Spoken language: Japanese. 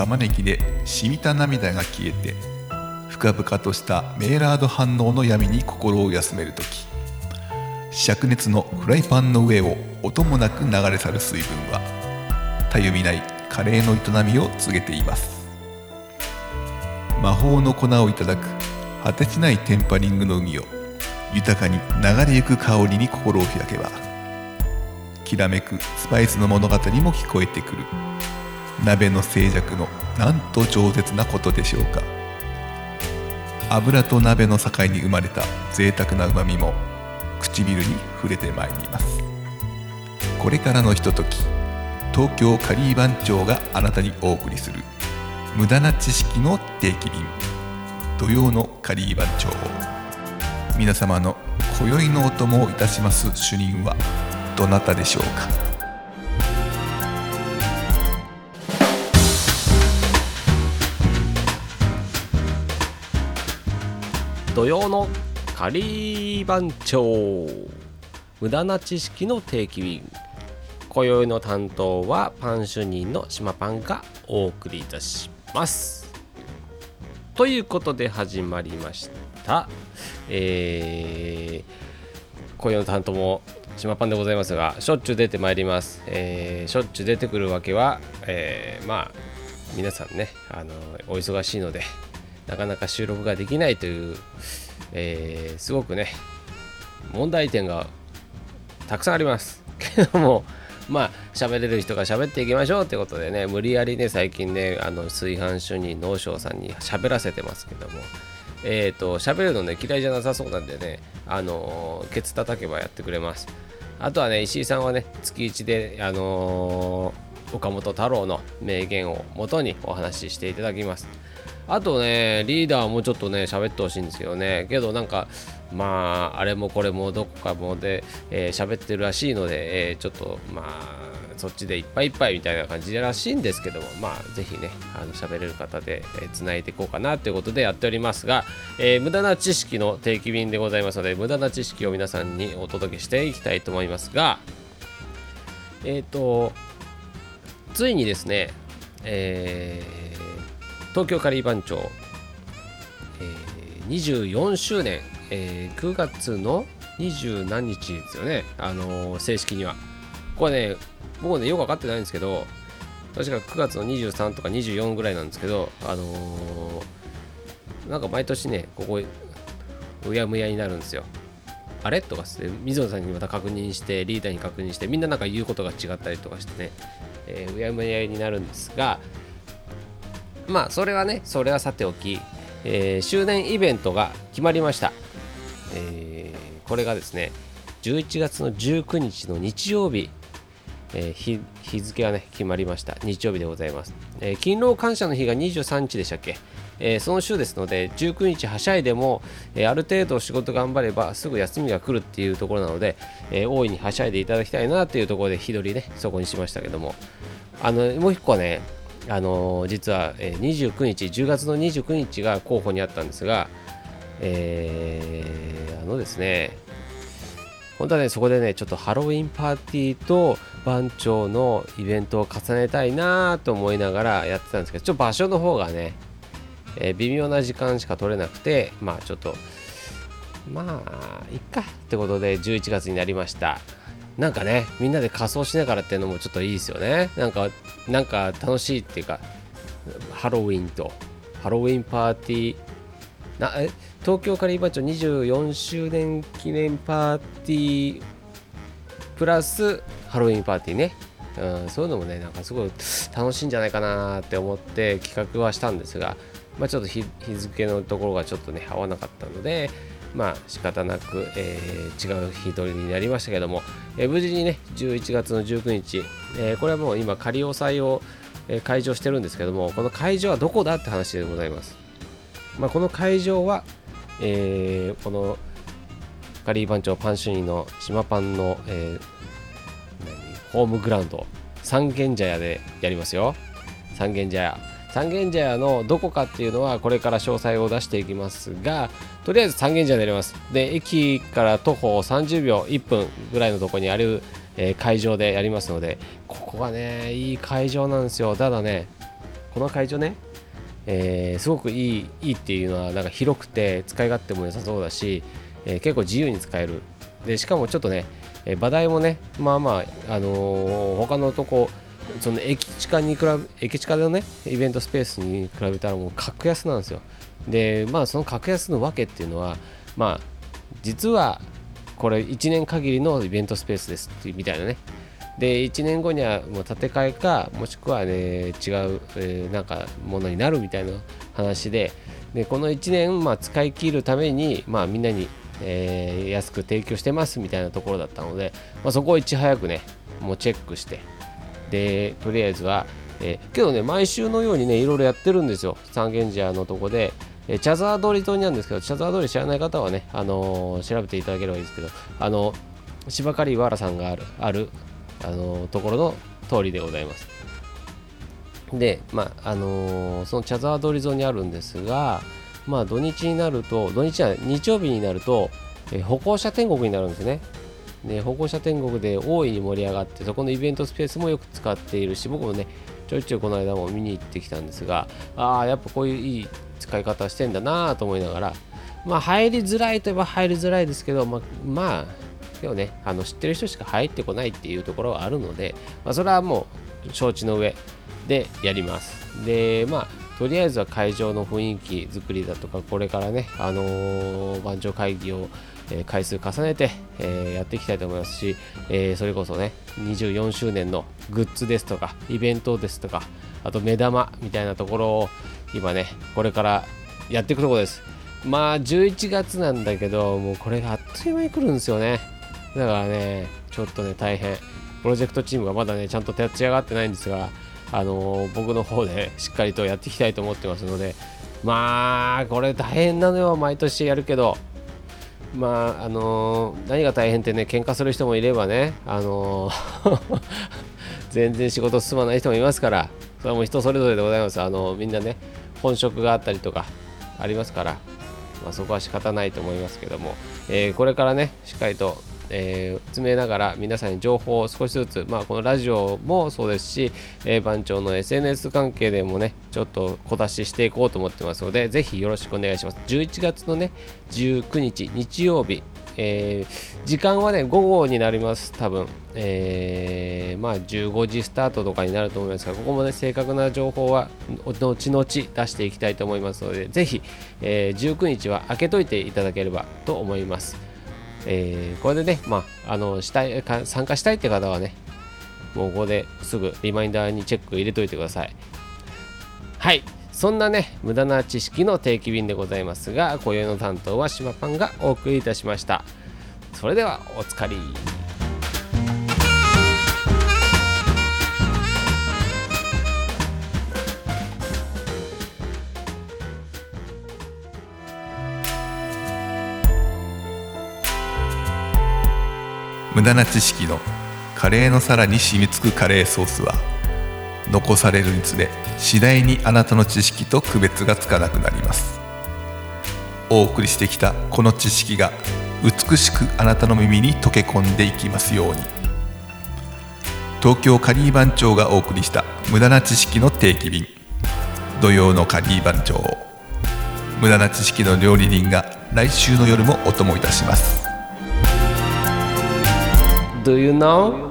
玉ねぎで染みた涙が消えて深々としたメーラード反応の闇に心を休める時灼熱のフライパンの上を音もなく流れ去る水分はたゆみないカレーの営みを告げています。魔法の粉をいただく果てしないテンパリングの海を豊かに流れゆく香りに心を開けばきらめくスパイスの物語も聞こえてくる。鍋の静寂のなんと饒舌なことでしょうか。油と鍋の境に生まれた贅沢なうまみも唇に触れてまいります。これからのひととき東京カリー番長があなたにお送りする無駄な知識の定期便土曜のカリー番長皆様の今宵のお供をいたします主任はどなたでしょうか。土曜のカリー番長無駄な知識の定期便今宵の担当はパン主任の島パンがお送りいたします。ということで始まりました。えー、今宵の担当も島パンでございますがしょっちゅう出てまいります、えー、しょっちゅう出てくるわけは、えー、まあ皆さんねあのお忙しいのでなかなか収録ができないという、えー、すごくね問題点がたくさんあります。けどもまあ喋れる人が喋っていきましょうってことでね無理やりね最近ねあの炊飯主任農商さんに喋らせてますけどもえっ、ー、と喋るのね嫌いじゃなさそうなんでねあのケツ叩けばやってくれます。あとはね石井さんはね月1であのー、岡本太郎の名言をもとにお話ししていただきます。あとね、リーダーもうちょっとね、喋ってほしいんですけどね、けどなんか、まあ、あれもこれもどこかもで、えー、喋ってるらしいので、えー、ちょっと、まあ、そっちでいっぱいいっぱいみたいな感じらしいんですけども、まあ、ぜひね、あの喋れる方で、えー、繋いでいこうかなということでやっておりますが、えー、無駄な知識の定期便でございますので、無駄な知識を皆さんにお届けしていきたいと思いますが、えっ、ー、と、ついにですね、えー東京カリー番長、えー、24周年、えー、9月の20何日ですよね、あのー、正式には。これね、僕ね、よく分かってないんですけど、確か9月の23とか24ぐらいなんですけど、あのー、なんか毎年ね、ここ、うやむやになるんですよ。あれ？とかして水野さんにまた確認してリーダーに確認してみんななんか言うことが違ったりとかしてね、えー、うやむやになるんですがまあそれはねそれはさておき、えー、周年イベントが決まりました、えー、これがですね11月の19日の日曜日、えー、日付はね決まりました。日曜日でございます、え、勤労感謝の日が23日でしたっけ？え、その週ですので19日はしゃいでも、え、ある程度仕事頑張ればすぐ休みが来るっていうところなので、え、大いにはしゃいでいただきたいなというところで日取りねそこにしましたけども。あのもう一個ねあの実は、29日10月の29日が候補にあったんですが、えー、あのですね本当はねそこでねちょっとハロウィンパーティーと番長のイベントを重ねたいなと思いながらやってたんですけどちょっと場所の方がね、えー、微妙な時間しか取れなくてまあちょっとまあいっかってことで11月になりました。なんかねみんなで仮装しながらっていうのもちょっといいですよね。なんかなんか楽しいっていうかハロウィンとハロウィンパーティー。なえ東京カリー番長24周年記念パーティープラスハロウィンパーティーね、うん、そういうのもねなんかすごい楽しいんじゃないかなって思って企画はしたんですが、まあ、ちょっと日付のところがちょっとね合わなかったのでまあ仕方なく、えー、違う日取りになりましたけども、えー、無事にね11月の19日、えー、これはもう今仮押さえを、えー、会場してるんですけどもこの会場はどこだって話でございます、まあ、この会場は、えー、このカリー番長パン主任の島パンの、えー、ホームグラウンド三軒茶屋でやりますよ。三軒茶屋。三軒茶屋のどこかっていうのはこれから詳細を出していきますがとりあえず三軒茶屋でやります。で駅から徒歩30秒1分ぐらいのとこにある、えー、会場でやりますのでここはねいい会場なんですよ。ただねこの会場ね、えー、すごくいいいいっていうのはなんか広くて使い勝手も良さそうだし、えー、結構自由に使える。でしかもちょっとね、えー、場代もねまあまあ、あのー、他のとこその駅地下に比べ駅地下のねイベントスペースに比べたらもう格安なんですよ。でまあその格安のわけっていうのはまあ実はこれ1年限りのイベントスペースですってみたいなね。で1年後にはもう建て替えかもしくはね違う、えー、なんかものになるみたいな話で。でこの1年、まあ、使い切るために、まあ、みんなに、えー、安く提供してますみたいなところだったので、まあ、そこをいち早くねもうチェックしてでとりあえずは、えー、けどね毎週のようにねいろいろやってるんですよ。三軒茶屋のとこで、えー、茶沢通り島にあるんですけど茶沢通り知らない方はね、あのー、調べていただければいいですけどあの芝刈岩原さんがあるあるあのところの通りでございます。でまああのその茶沢通り沿いにあるんですがまあ土日になると土日は日曜日になると、え歩行者天国になるんですね。で歩行者天国で大いに盛り上がってそこのイベントスペースもよく使っているし僕もねちょいちょいこの間も見に行ってきたんですがああやっぱこういういい使い方してんだなと思いながらまあ入りづらいといえば入りづらいですけどまあ、まあ、でもねあの知ってる人しか入ってこないっていうところはあるので、まあ、それはもう承知の上でやります。でまあとりあえずは会場の雰囲気作りだとかこれからねあのー、番長会議をえ回数重ねて、えやっていきたいと思いますし、えそれこそね24周年のグッズですとかイベントですとかあと目玉みたいなところを今ねこれからやっていくところです。まあ11月なんだけどもうこれがあっという間に来るんですよね。だからねちょっとね大変。プロジェクトチームがまだねちゃんと立ち上がってないんですがあのー、僕の方でしっかりとやっていきたいと思ってますのでまあこれ大変なのよ。毎年やるけど。まああのー、何が大変ってね喧嘩する人もいればねあのー 全然仕事進まない人もいますからそれはもう人それぞれでございます。あのみんなね本職があったりとかありますから、まあ、そこは仕方ないと思いますけども、え、これからねしっかりとえー、詰めながら皆さんに情報を少しずつ、まあ、このラジオもそうですし、えー、番長の SNS 関係でもねちょっと小出ししていこうと思ってますのでぜひよろしくお願いします。11月のね19日日曜日えー、時間はね午後になります多分、えー、まあ15時スタートとかになると思いますがここもね正確な情報は後々出していきたいと思いますのでぜひ、えー、19日は開けといていただければと思います。えー、これでね、まあ、あのしたい参加したいって方はね、もうここですぐリマインダーにチェック入れといてください。はい、そんなね、無駄な知識の定期便でございますが、今宵の担当は島パンがお送りいたしました。それではおつかり。無駄な知識のカレーの皿に染み付くカレーソースは残されるにつれ次第にあなたの知識と区別がつかなくなります。お送りしてきたこの知識が美しくあなたの耳に溶け込んでいきますように。東京カリー番長がお送りした無駄な知識の定期便。土曜のカリー番長無駄な知識の料理人が来週の夜もお供いたします。Do you know?